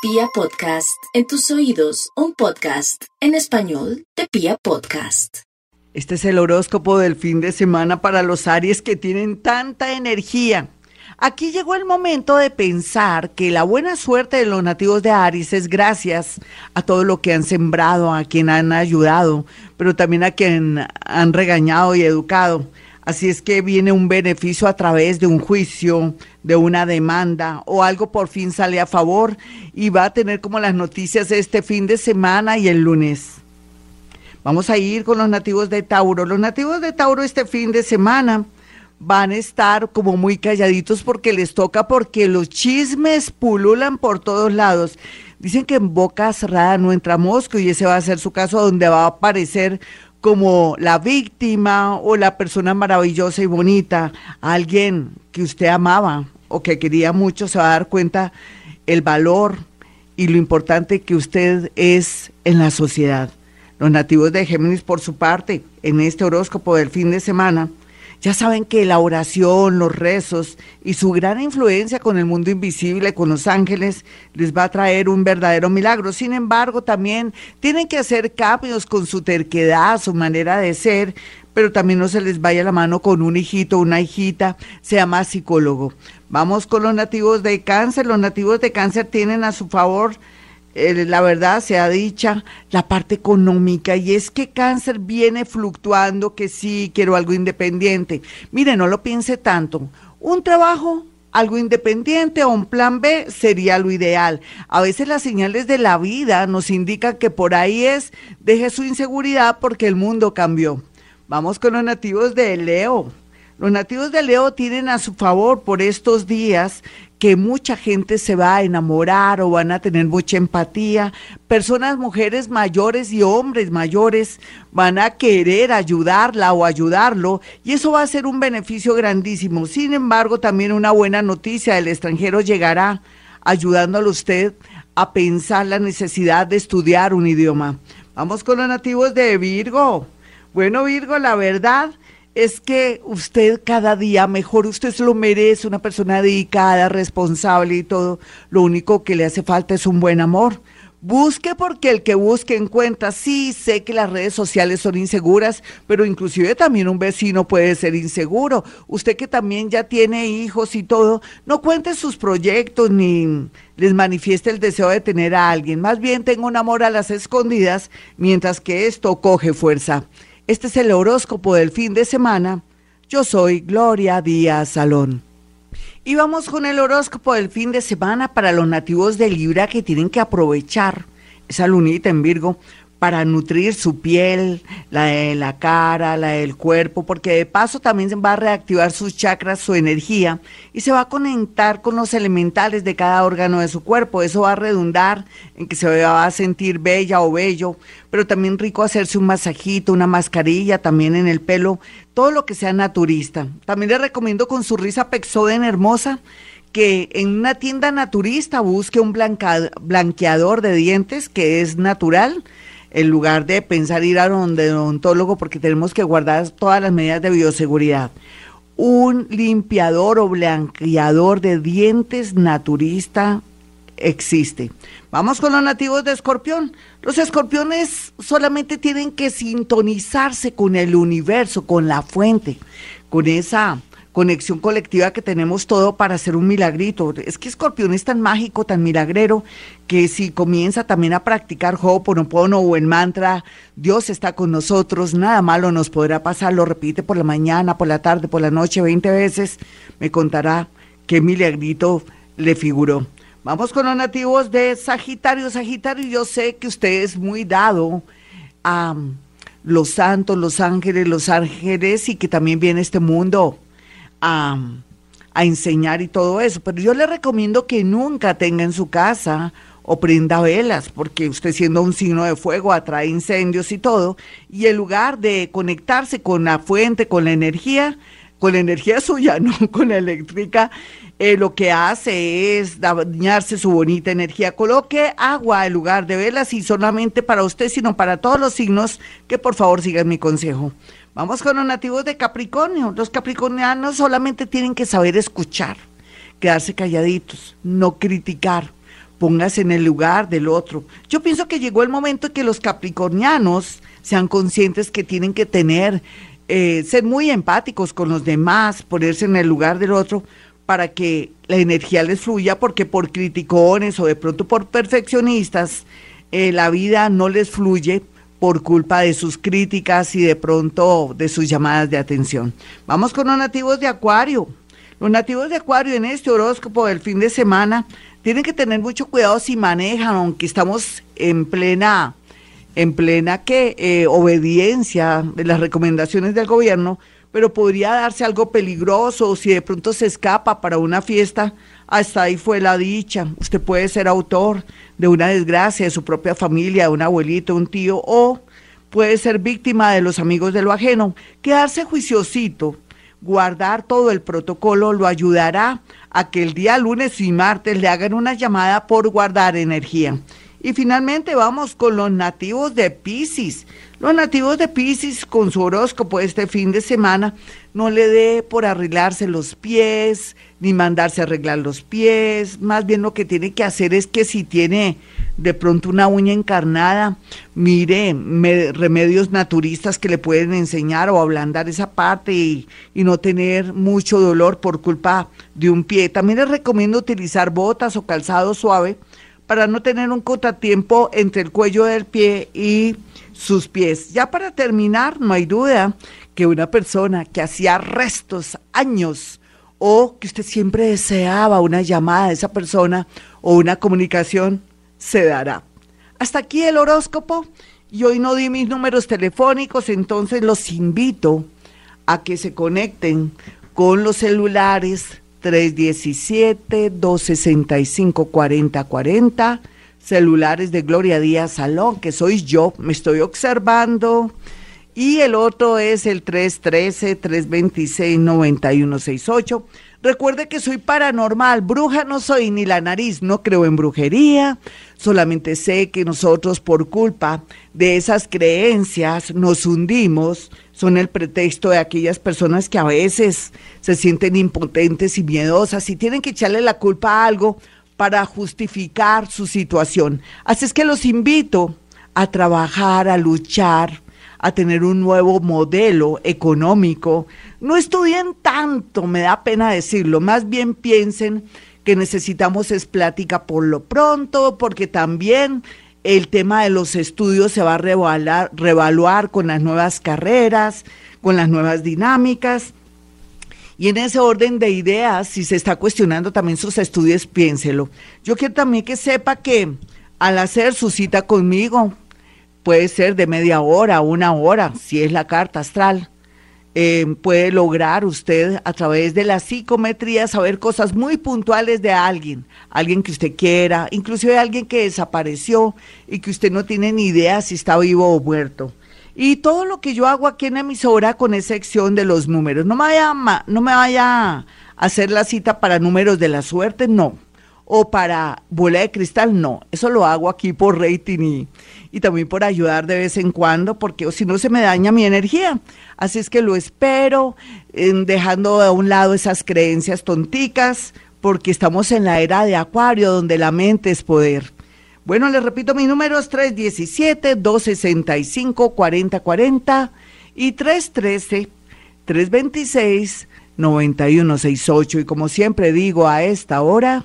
Pia Podcast, en tus oídos, un podcast en español de Pia Podcast. Este es el horóscopo del fin de semana para los Aries que tienen tanta energía. Aquí llegó el momento de pensar que la buena suerte de los nativos de Aries es gracias a todo lo que han sembrado, a quien han ayudado, pero también a quien han regañado y educado. Así es que viene un beneficio a través de un juicio, de una demanda o algo por fin sale a favor y va a tener como las noticias este fin de semana y el lunes. Vamos a ir con los nativos de Tauro. Los nativos de Tauro este fin de semana van a estar como muy calladitos porque les toca porque los chismes pululan por todos lados. Dicen que en boca cerrada no entra mosco y ese va a ser su caso donde va a aparecer como la víctima o la persona maravillosa y bonita, alguien que usted amaba o que quería mucho, se va a dar cuenta el valor y lo importante que usted es en la sociedad. Los nativos de Géminis, por su parte, en este horóscopo del fin de semana, ya saben que la oración, los rezos y su gran influencia con el mundo invisible, con los ángeles, les va a traer un verdadero milagro. Sin embargo, también tienen que hacer cambios con su terquedad, su manera de ser, pero también no se les vaya la mano con un hijito, una hijita, sea más psicólogo. Vamos con los nativos de cáncer. Los nativos de cáncer tienen a su favor eh, la verdad sea dicha, la parte económica, y es que cáncer viene fluctuando, que sí, quiero algo independiente. Mire, no lo piense tanto. Un trabajo, algo independiente o un plan B sería lo ideal. A veces las señales de la vida nos indican que por ahí es, deje su inseguridad porque el mundo cambió. Vamos con los nativos de Leo. Los nativos de Leo tienen a su favor por estos días que mucha gente se va a enamorar o van a tener mucha empatía. Personas, mujeres mayores y hombres mayores van a querer ayudarla o ayudarlo y eso va a ser un beneficio grandísimo. Sin embargo, también una buena noticia, el extranjero llegará ayudándole a usted a pensar la necesidad de estudiar un idioma. Vamos con los nativos de Virgo. Bueno, Virgo, la verdad es que usted cada día mejor, usted se lo merece, una persona dedicada, responsable y todo. Lo único que le hace falta es un buen amor. Busque porque el que busque encuentra. Sí, sé que las redes sociales son inseguras, pero inclusive también un vecino puede ser inseguro. Usted que también ya tiene hijos y todo, no cuente sus proyectos ni les manifieste el deseo de tener a alguien. Más bien tenga un amor a las escondidas mientras que esto coge fuerza. Este es el horóscopo del fin de semana. Yo soy Gloria Díaz Salón. Y vamos con el horóscopo del fin de semana para los nativos de Libra que tienen que aprovechar esa lunita en Virgo para nutrir su piel, la de la cara, la del cuerpo, porque de paso también va a reactivar sus chakras, su energía, y se va a conectar con los elementales de cada órgano de su cuerpo. Eso va a redundar en que se va a sentir bella o bello, pero también rico hacerse un masajito, una mascarilla, también en el pelo, todo lo que sea naturista. También le recomiendo con su risa Pexoden hermosa que en una tienda naturista busque un blanqueador de dientes que es natural en lugar de pensar ir a donde odontólogo porque tenemos que guardar todas las medidas de bioseguridad. Un limpiador o blanqueador de dientes naturista existe. Vamos con los nativos de escorpión. Los escorpiones solamente tienen que sintonizarse con el universo, con la fuente, con esa conexión colectiva que tenemos todo para hacer un milagrito. Es que Escorpión es tan mágico, tan milagrero, que si comienza también a practicar Ho'oponopono o el mantra, Dios está con nosotros, nada malo nos podrá pasar, lo repite por la mañana, por la tarde, por la noche, 20 veces, me contará qué milagrito le figuró. Vamos con los nativos de Sagitario. Sagitario, yo sé que usted es muy dado a los santos, los ángeles, los ángeles y que también viene este mundo a, enseñar y todo eso, pero yo le recomiendo que nunca tenga en su casa o prenda velas, porque usted siendo un signo de fuego atrae incendios y todo, y en lugar de conectarse con la fuente, con la energía, con la energía suya, no con la eléctrica, eh, lo que hace es dañarse su bonita energía. Coloque agua en lugar de velas y solamente para usted, sino para todos los signos, que por favor sigan mi consejo. Vamos con los nativos de Capricornio. Los capricornianos solamente tienen que saber escuchar, quedarse calladitos, no criticar, póngase en el lugar del otro. Yo pienso que llegó el momento que los capricornianos sean conscientes que tienen que tener, eh, ser muy empáticos con los demás, ponerse en el lugar del otro para que la energía les fluya, porque por criticones o de pronto por perfeccionistas, eh, la vida no les fluye por culpa de sus críticas y de pronto de sus llamadas de atención. Vamos con los nativos de Acuario. Los nativos de Acuario en este horóscopo del fin de semana tienen que tener mucho cuidado si manejan, aunque estamos en plena, en plena que eh, obediencia de las recomendaciones del gobierno, pero podría darse algo peligroso si de pronto se escapa para una fiesta, hasta ahí fue la dicha. Usted puede ser autor de una desgracia de su propia familia, de un abuelito, un tío, o puede ser víctima de los amigos de lo ajeno. Quedarse juiciosito, guardar todo el protocolo, lo ayudará a que el día lunes y martes le hagan una llamada por guardar energía. Y finalmente vamos con los nativos de Pisces. Los nativos de Pisces con su horóscopo este fin de semana no le dé por arreglarse los pies, ni mandarse a arreglar los pies. Más bien lo que tiene que hacer es que si tiene de pronto una uña encarnada, mire remedios naturistas que le pueden enseñar o ablandar esa parte y, y no tener mucho dolor por culpa de un pie. También les recomiendo utilizar botas o calzado suave para no tener un contratiempo entre el cuello del pie y sus pies. Ya para terminar, no hay duda que una persona que hacía restos, años, o que usted siempre deseaba una llamada de esa persona o una comunicación, se dará. Hasta aquí el horóscopo y hoy no di mis números telefónicos, entonces los invito a que se conecten con los celulares 317-265-4040, celulares de Gloria Díaz Salón, que soy yo, me estoy observando. Y el otro es el 313-326-9168. Recuerde que soy paranormal, bruja no soy ni la nariz, no creo en brujería, solamente sé que nosotros por culpa de esas creencias nos hundimos, son el pretexto de aquellas personas que a veces se sienten impotentes y miedosas y tienen que echarle la culpa a algo para justificar su situación. Así es que los invito a trabajar, a luchar, a tener un nuevo modelo económico. No estudien tanto, me da pena decirlo, más bien piensen que necesitamos es plática por lo pronto, porque también el tema de los estudios se va a revaluar, revaluar con las nuevas carreras, con las nuevas dinámicas. Y en ese orden de ideas, si se está cuestionando también sus estudios, piénselo. Yo quiero también que sepa que al hacer su cita conmigo, puede ser de media hora, una hora, si es la carta astral. Eh, puede lograr usted a través de la psicometría saber cosas muy puntuales de alguien, alguien que usted quiera, inclusive alguien que desapareció y que usted no tiene ni idea si está vivo o muerto. Y todo lo que yo hago aquí en emisora con excepción de los números, no me vaya, no me vaya a hacer la cita para números de la suerte, no o para bola de cristal, no. Eso lo hago aquí por rating y, y también por ayudar de vez en cuando, porque si no se me daña mi energía. Así es que lo espero, dejando a un lado esas creencias tonticas, porque estamos en la era de Acuario, donde la mente es poder. Bueno, les repito mis números 317-265-4040 y 313-326-9168. Y como siempre digo a esta hora,